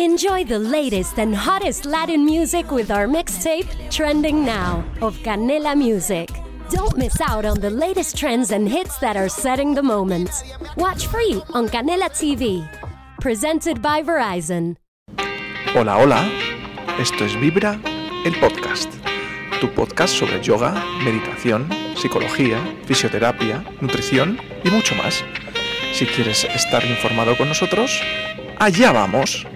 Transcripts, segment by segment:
Enjoy the latest and hottest Latin music with our mixtape, Trending Now, of Canela Music. Don't miss out on the latest trends and hits that are setting the moment. Watch free on Canela TV. Presented by Verizon. Hola, hola. Esto es Vibra, el podcast. Tu podcast sobre yoga, meditación, psicología, fisioterapia, nutrición y mucho más. Si quieres estar informado con nosotros, allá vamos.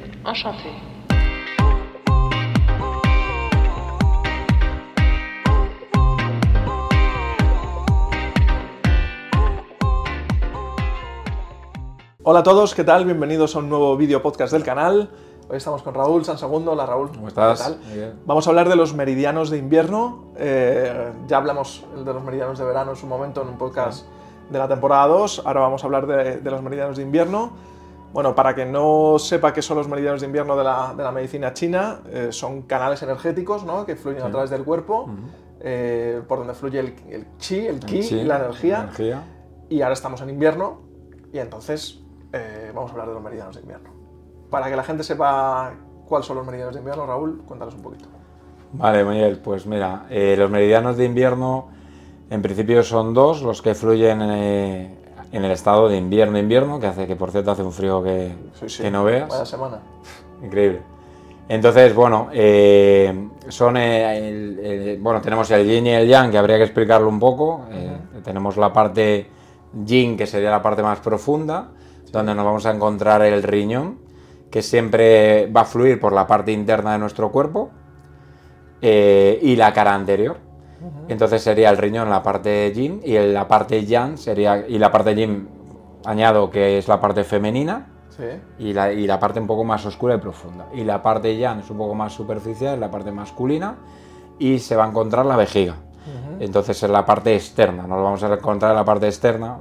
Hola a todos, ¿qué tal? Bienvenidos a un nuevo vídeo podcast del canal. Hoy estamos con Raúl San Segundo. Hola Raúl. ¿Cómo estás? ¿Qué tal? Muy bien. Vamos a hablar de los meridianos de invierno. Eh, ya hablamos de los meridianos de verano en su momento en un podcast de la temporada 2. Ahora vamos a hablar de, de los meridianos de invierno. Bueno, para que no sepa qué son los meridianos de invierno de la, de la medicina china, eh, son canales energéticos ¿no? que fluyen a través del cuerpo, eh, por donde fluye el, el chi, el ki, Sí, la energía. energía. Y ahora estamos en invierno y entonces eh, vamos a hablar de los meridianos de invierno. Para que la gente sepa cuáles son los meridianos de invierno, Raúl, cuéntanos un poquito. Vale, Miguel, pues mira, los meridianos de invierno en principio son dos, los que fluyen en el estado de invierno-invierno, que hace que por cierto hace un frío que, Sí, sí. que no veas. Vaya semana. Increíble. Entonces, bueno, eh, son eh, el- el- bueno, tenemos el yin y el yang, que habría que explicarlo un poco. Eh, Tenemos la parte yin, que sería la parte más profunda, donde nos vamos a encontrar el riñón, que siempre va a fluir por la parte interna de nuestro cuerpo, y la cara anterior. Entonces sería el riñón la parte yin y la parte yang sería y la parte yin añado que es la parte femenina Sí. y la, y la parte un poco más oscura y profunda. Y la parte yang es un poco más superficial, es la parte masculina y se va a encontrar la vejiga. Entonces es la parte externa, nos lo vamos a encontrar en la parte externa,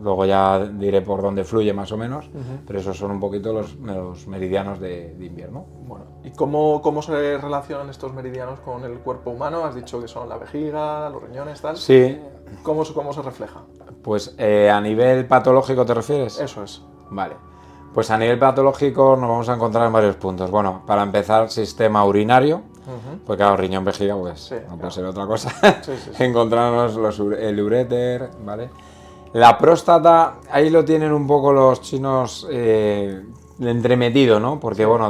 luego ya diré por dónde fluye más o menos, pero esos son un poquito los, los meridianos de, de invierno. Bueno, ¿y cómo, cómo se relacionan estos meridianos con el cuerpo humano? Has dicho que son la vejiga, los riñones, tal. Sí, ¿Cómo, se- cómo se refleja? pues eh, a nivel patológico te refieres. Eso es. Vale. Pues a nivel patológico nos vamos a encontrar en varios puntos. Bueno, para empezar, sistema urinario. Pues claro, riñón, vejiga, pues Sí, no claro. puede ser otra cosa. Sí, sí. Encontrarnos los, el uréter, ¿vale? La próstata, ahí lo tienen un poco los chinos eh, entremetido, ¿no? Porque, bueno,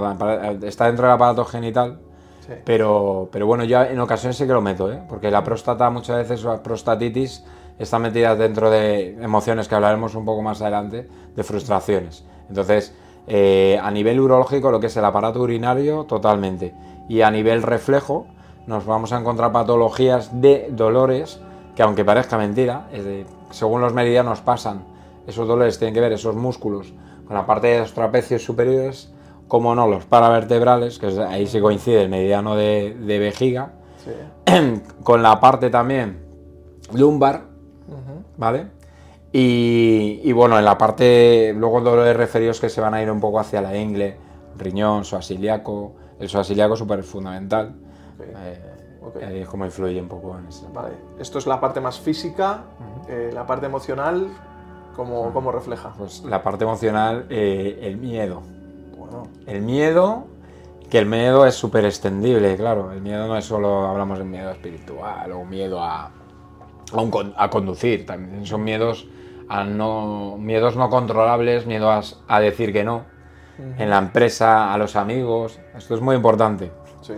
está dentro del aparato genital, Sí. pero, pero bueno, yo en ocasiones sí que lo meto, ¿eh? Porque la próstata, muchas veces, la prostatitis, está metida dentro de emociones que hablaremos un poco más adelante, de frustraciones. Entonces, eh, a nivel urológico, lo que es el aparato urinario, totalmente. Y a nivel reflejo, nos vamos a encontrar patologías de dolores que, aunque parezca mentira, es de- según los meridianos pasan, esos dolores tienen que ver, esos músculos, con la parte de los trapecios superiores, como no, los paravertebrales, que ahí sí coincide el meridiano de, de vejiga, Sí. con la parte también lumbar. ¿vale? Y, y bueno, en la parte, luego dolores referidos que se van a ir un poco hacia la ingle, riñón, psoasiliaco, el psoasiliaco es súper fundamental, eh, Ok. ahí es como influye un poco en eso. Vale. Esto es la parte más física, eh, la parte emocional, ¿cómo, cómo refleja? Pues la parte emocional, eh, el miedo. Bueno, El miedo, que el miedo es súper extendible, claro. El miedo no es solo, hablamos de miedo espiritual o miedo a, a, un con- a conducir, también son miedos a no, miedos no controlables, miedo a, a decir que no, en la empresa, a los amigos, esto es muy importante, sí.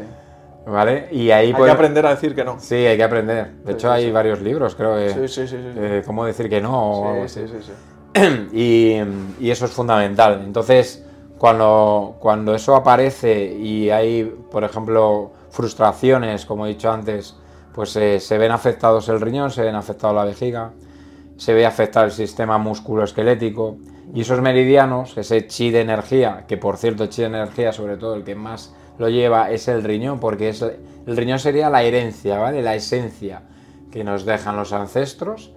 ¿Vale? Y ahí Hay pues- que aprender a decir que no. Sí, hay que aprender. De Sí, hecho sí, hay sí. varios libros, creo que... Sí, sí, sí. sí. eh, cómo decir que no o algo Sí, así. sí, sí, sí. y, y eso es fundamental. Entonces, cuando, cuando eso aparece y hay, por ejemplo, frustraciones, como he dicho antes, pues eh, se ven afectados el riñón, se ven afectados la vejiga, se ve afectado el sistema musculoesquelético y esos meridianos, ese chi de energía, que por cierto, chi de energía, sobre todo el que más lo lleva es el riñón, porque es, el riñón sería la herencia, ¿vale? La esencia que nos dejan los ancestros,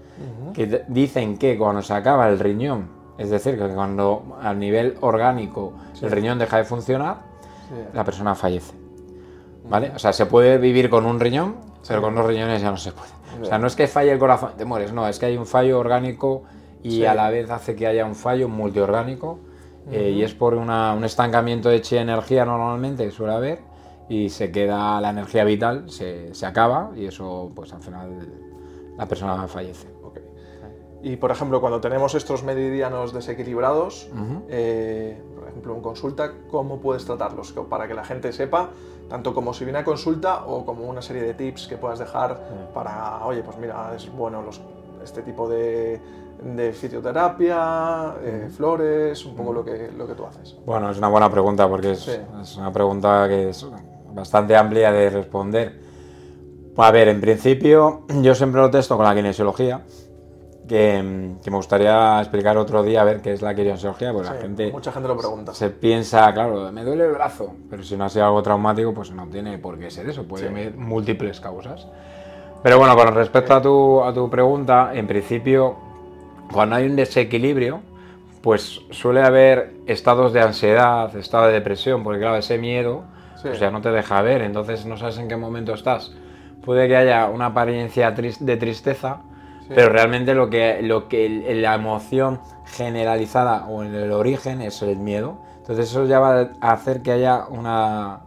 que dicen que cuando se acaba el riñón, es decir, que cuando a nivel orgánico el riñón deja de funcionar, Sí. la persona fallece. ¿Vale? O sea, se puede vivir con un riñón, pero con dos riñones ya no se puede. O sea, no es que falle el corazón, te mueres, no, es que hay un fallo orgánico y Sí. a la vez hace que haya un fallo multiorgánico eh, y es por una- un estancamiento de chi energía normalmente suele haber y se queda la energía vital, se, se acaba y eso pues al final la persona fallece. Ok. Y por ejemplo, cuando tenemos estos meridianos desequilibrados, eh, por ejemplo en consulta, ¿cómo puedes tratarlos? Para que la gente sepa, tanto como si viene a consulta o como una serie de tips que puedas dejar para, oye, pues mira, es bueno los- este tipo de, de fisioterapia, eh, flores, un poco lo, que, lo que tú haces. Bueno, es una buena pregunta porque es, Sí. es una pregunta que es bastante amplia de responder. A ver, en principio yo siempre lo testo con la kinesiología, que, que me gustaría explicar otro día a ver qué es la kinesiología, porque la Sí, gente mucha gente lo pregunta. se piensa, claro, me duele el brazo, pero si no ha sido algo traumático, pues no tiene por qué ser eso, puede Sí. haber múltiples causas. Pero bueno, con respecto a tu, a tu pregunta, en principio, cuando hay un desequilibrio, pues suele haber estados de ansiedad, estado de depresión, porque claro, ese miedo Sí. pues ya no te deja ver, entonces no sabes en qué momento estás. Puede que haya una apariencia de tristeza, pero realmente lo que, lo que la emoción generalizada o en el origen es el miedo. Entonces eso ya va a hacer que haya una,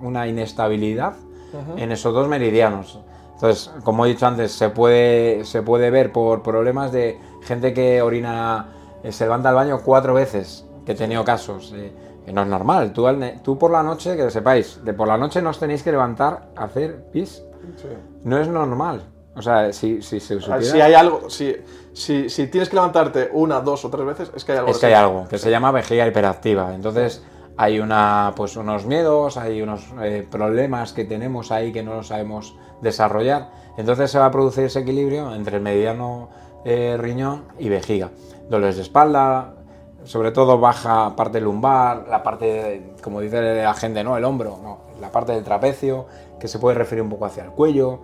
una inestabilidad en esos dos meridianos. Entonces, como he dicho antes, se puede, se puede ver por problemas de gente que orina, eh, se levanta al baño cuatro veces, que he tenido casos, eh, que no es normal. Tú, tú por la noche, que sepáis, de por la noche no os tenéis que levantar a hacer pis. Sí. No es normal. O sea, si, si se Ah, supiera... Si hay algo, si, si, si tienes que levantarte una, dos o tres veces, es que hay algo. Es que hay algo que se llama vejiga hiperactiva. Entonces hay una, pues unos miedos, hay unos eh, problemas que tenemos ahí que no los sabemos desarrollar. Entonces se va a producir ese equilibrio entre el mediano eh, riñón y vejiga. Dolores de espalda, sobre todo baja parte lumbar, la parte, como dice la gente, no, el hombro, no, la parte del trapecio, que se puede referir un poco hacia el cuello.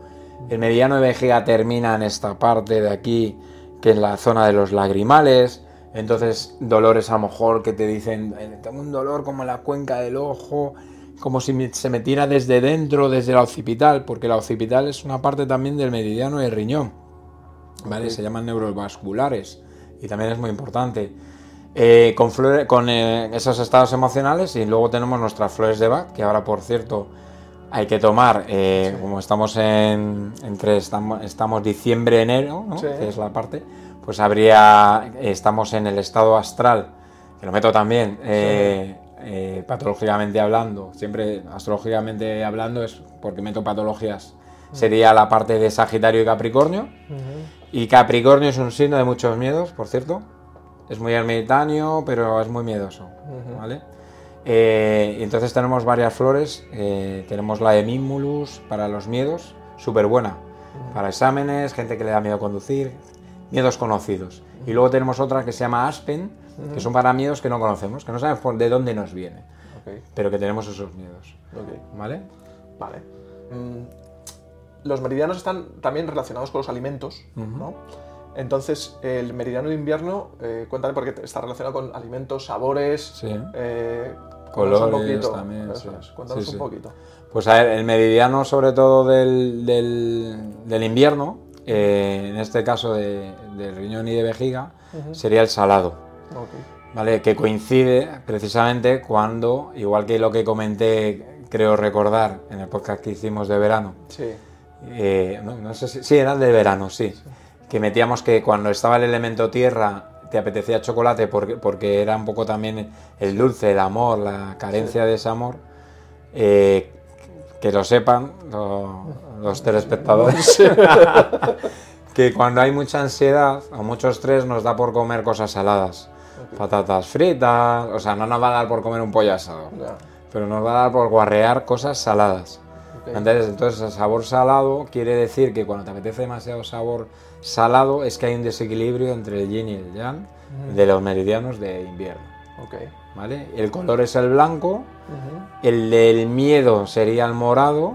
El mediano de vejiga termina en esta parte de aquí, que es la zona de los lagrimales. Entonces, dolores a lo mejor que te dicen, eh, tengo un dolor como en la cuenca del ojo, como si me- se metiera desde dentro, desde la occipital, porque la occipital es una parte también del meridiano del riñón. ¿Vale? Se llaman neurovasculares y también es muy importante. Eh, con flore- con eh, esos estados emocionales y luego tenemos nuestras flores de Bach, que ahora por cierto hay que tomar, eh, como estamos en, entre estamos, estamos diciembre enero, ¿no? Sí. que es la parte, pues habría estamos en el estado astral, que lo meto también patológicamente hablando, siempre astrológicamente hablando es porque meto patologías. Sería la parte de Sagitario y Capricornio. Y Capricornio es un signo de muchos miedos, por cierto. Es muy ermitaño, pero es muy miedoso. ¿vale? Eh, y entonces tenemos varias flores. eh, tenemos la de Mimulus para los miedos, súper buena. Para exámenes, gente que le da miedo conducir, miedos conocidos. Y luego tenemos otra que se llama Aspen, que son para miedos que no conocemos, que no sabemos de dónde nos viene, Ok, pero que tenemos esos miedos. ok. ¿Vale? Vale. Mm, los meridianos están también relacionados con los alimentos, ¿no? Entonces, el meridiano de invierno, eh, cuéntame porque está relacionado con alimentos, sabores, Sí. eh, Colores un poquito. también, sí. cuéntanos Sí, un poquito. Pues a ver, el meridiano sobre todo del, del- del invierno, eh, en este caso de, del riñón y de vejiga, sería el salado. ¿vale? Que coincide precisamente cuando, igual que lo que comenté, creo recordar en el podcast que hicimos de verano, Sí, eh, no, no sé si, sí, era el de verano, sí, que metíamos que cuando estaba el elemento tierra te apetecía chocolate porque, porque era un poco también el dulce, el amor, la carencia de ese amor. Eh, que lo sepan lo- los telespectadores, que cuando hay mucha ansiedad o mucho estrés nos da por comer cosas saladas. Patatas fritas, o sea, no nos va a dar por comer un pollo asado, ya. pero nos va a dar por guarrear cosas saladas. Entonces, entonces, el sabor salado quiere decir que cuando te apetece demasiado sabor salado es que hay un desequilibrio entre el yin y el yang de los meridianos de invierno. Ok. ¿vale? El color es el blanco, el del miedo sería el morado.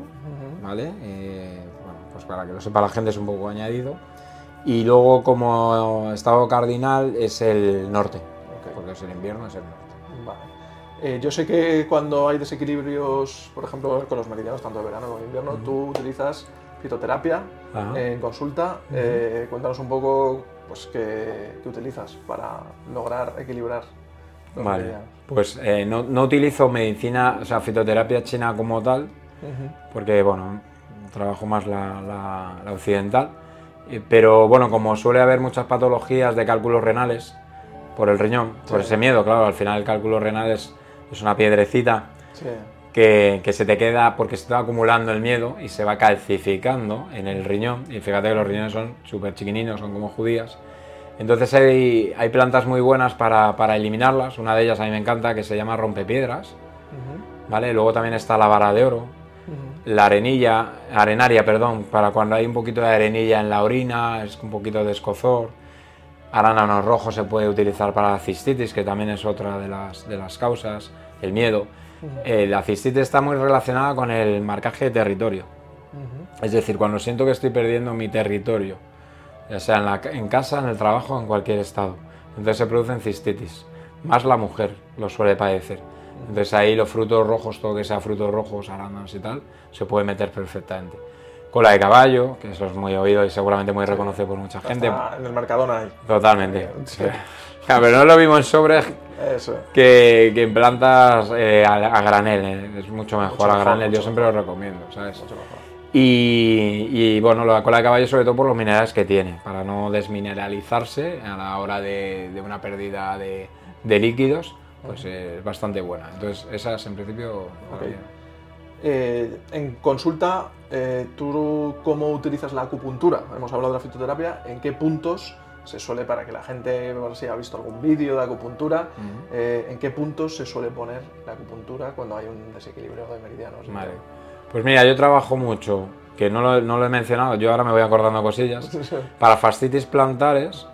¿vale? Eh, bueno, pues para que lo sepa la gente es un poco añadido. Y luego como estado cardinal es el norte, porque es el invierno, es el norte. Eh, yo sé que cuando hay desequilibrios, por ejemplo, con los meridianos, tanto de verano como de invierno, tú utilizas fitoterapia Ajá. en consulta. Eh, cuéntanos un poco pues, qué, qué utilizas para lograr equilibrar. los Vale. meridianos? Pues eh, no, no utilizo medicina, o sea, fitoterapia china como tal, porque, bueno, trabajo más la, la- la occidental. Pero, bueno, como suele haber muchas patologías de cálculos renales por el riñón, por ese miedo, claro, al final el cálculo renal es, es una piedrecita Sí. que, que se te queda porque se te va acumulando el miedo y se va calcificando en el riñón. Y fíjate que los riñones son súper chiquininos, son como judías. Entonces hay, hay plantas muy buenas para, para eliminarlas. Una de ellas a mí me encanta que se llama rompepiedras. ¿vale? Luego también está la vara de oro, la arenilla, arenaria, perdón, para cuando hay un poquito de arenilla en la orina, es un poquito de escozor. Arándanos rojos se puede utilizar para la cistitis, que también es otra de las, de las causas, el miedo. Eh, la cistitis está muy relacionada con el marcaje de territorio. Es decir, cuando siento que estoy perdiendo mi territorio, ya sea en, la ca- en casa, en el trabajo, en cualquier estado. Entonces se producen cistitis. Más la mujer lo suele padecer. Entonces ahí los frutos rojos, todo que sea frutos rojos, arándanos y tal, se puede meter perfectamente. Cola de caballo, que eso es muy oído y seguramente muy reconocido por mucha gente. En el Mercadona hay. Totalmente. Sí. Claro, pero no lo mismo en sobres Eso. que, que en plantas eh, a, a granel. eh. Es mucho mejor Mucho a mejor, granel. Yo siempre lo recomiendo, ¿sabes? Mucho mejor. Y, y, bueno, la cola de caballo sobre todo por los minerales que tiene, para no desmineralizarse a la hora de, de una pérdida de, de líquidos, pues eh, es bastante buena. Entonces, esas en principio... Ok. Eh, en consulta, eh, ¿tú cómo utilizas la acupuntura? Hemos hablado de la fitoterapia. ¿En qué puntos se suele, para que la gente, ver si ha visto algún vídeo de acupuntura, eh, en qué puntos se suele poner la acupuntura cuando hay un desequilibrio de meridianos? Vale. Pues mira, yo trabajo mucho, que no lo, no lo he mencionado, yo ahora me voy acordando cosillas, para fascitis plantares,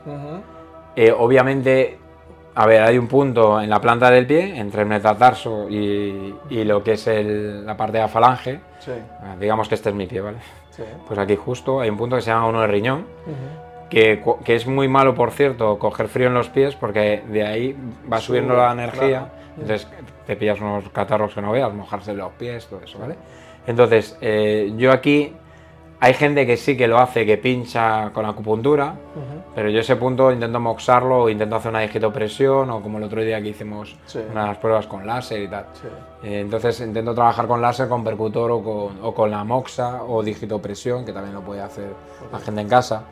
obviamente, a ver, hay un punto en la planta del pie, entre el metatarso y, y lo que es el- la parte de la falange, Sí, Ah, digamos que este es mi pie, ¿vale? sí. Pues aquí justo hay un punto que se llama uno de riñón, que, es muy malo, por cierto, coger frío en los pies porque de ahí va subiendo la energía, claro. entonces te pillas unos catarros que no veas, mojarse los pies, todo eso, ¿vale? Entonces, eh, yo aquí, hay gente que sí que lo hace, que pincha con acupuntura, Ujú. pero yo ese punto intento moxarlo o intento hacer una digitopresión o como el otro día que hicimos Sí. unas pruebas con láser y tal. Sí. Eh, Entonces intento trabajar con láser, con percutor o con, o con la moxa o digitopresión, que también lo puede hacer la gente en casa.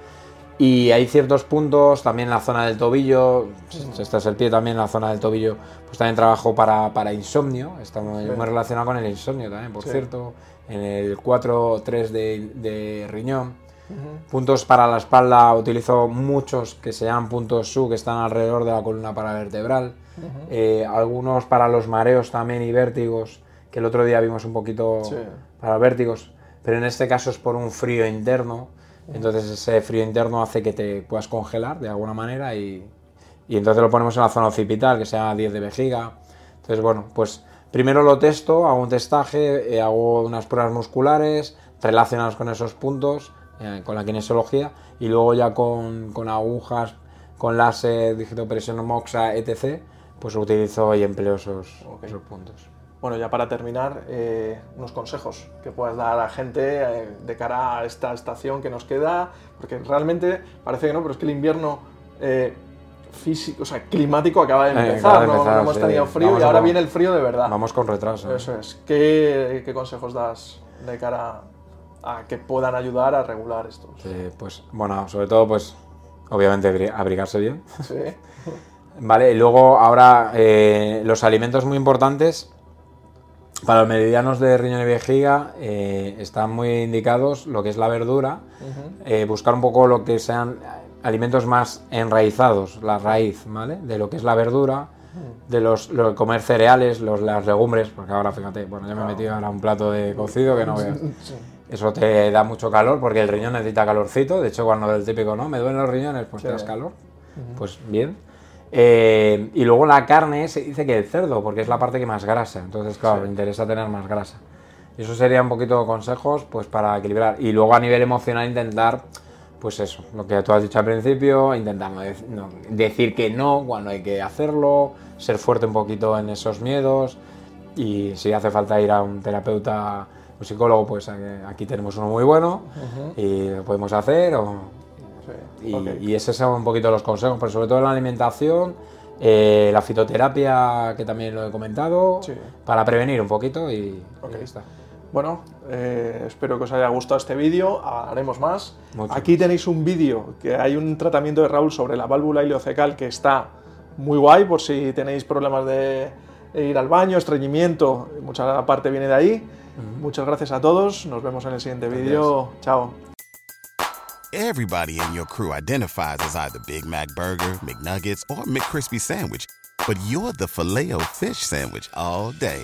Y hay ciertos puntos, también en la zona del tobillo, si este es el pie también, en la zona del tobillo, pues también trabajo para, para insomnio, está muy, Sí. muy relacionado con el insomnio también, por Sí. cierto, en el 4-3 de, de riñón. Puntos para la espalda utilizo muchos que se llaman puntos SU, que están alrededor de la columna paravertebral. Eh, algunos para los mareos también y vértigos, que el otro día vimos un poquito Sí. para vértigos, pero en este caso es por un frío interno. Entonces ese frío interno hace que te puedas congelar de alguna manera y, y entonces lo ponemos en la zona occipital, que se llama 10 de vejiga. Entonces, bueno, pues primero lo testo, hago un testaje, eh, hago unas pruebas musculares relacionadas con esos puntos, eh, con la kinesiología, y luego ya con, con agujas, con láser, digitopresión, moxa, etc., pues utilizo y empleo esos, puntos. Bueno, ya para terminar, eh, unos consejos que puedas dar a la gente eh, de cara a esta estación que nos queda, porque realmente parece que no, pero es que el invierno eh, físico, o sea, climático acaba de empezar, acaba de ¿no? empezar, No hemos tenido frío Vamos y ahora viene el frío de verdad. Vamos con retraso. ¿eh? Eso es. ¿Qué, qué consejos das de cara a que puedan ayudar a regular estos? Sí, pues bueno, sobre todo, pues obviamente abri- abrigarse bien. Sí. Vale, y luego ahora eh, los alimentos muy importantes para los meridianos de riñón y vejiga eh, están muy indicados lo que es la verdura, eh, buscar un poco lo que sean alimentos más enraizados, la raíz, ¿vale? De lo que es la verdura, de los, comer cereales, los, las legumbres, porque ahora fíjate, bueno, ya me he metido ahora un plato de cocido que no veas. Eso te da mucho calor porque el riñón necesita calorcito. De hecho, cuando el típico, ¿no? Me duelen los riñones, pues te das calor. Pues bien. Eh, y luego la carne se dice que el cerdo, porque es la parte que más grasa. Entonces, claro, Sí. me interesa tener más grasa. Y eso sería un poquito consejos pues para equilibrar. Y luego a nivel emocional intentar, pues eso, lo que tú has dicho al principio, no- decir que no cuando hay que hacerlo, ser fuerte un poquito en esos miedos. Y si hace falta ir a un terapeuta o psicólogo, pues aquí tenemos uno muy bueno y lo podemos hacer. o- Sí. y, Ok. y esos son un poquito los consejos, pero sobre todo en la alimentación Eh, la fitoterapia, que también lo he comentado, Sí. para prevenir un poquito y, Ok. y ya está. Bueno, eh, espero que os haya gustado este vídeo, haremos más. Mucho Aquí tenéis un vídeo que hay un tratamiento de Raúl sobre la válvula ileocecal que está muy guay por si tenéis problemas de ir al baño, estreñimiento, mucha parte viene de ahí. Muchas gracias a todos, nos vemos en el siguiente vídeo. Chao. Everybody in your crew identifies as either Big Mac Burger, McNuggets, or McCrispy Sandwich. But you're the filet fish Sandwich all day.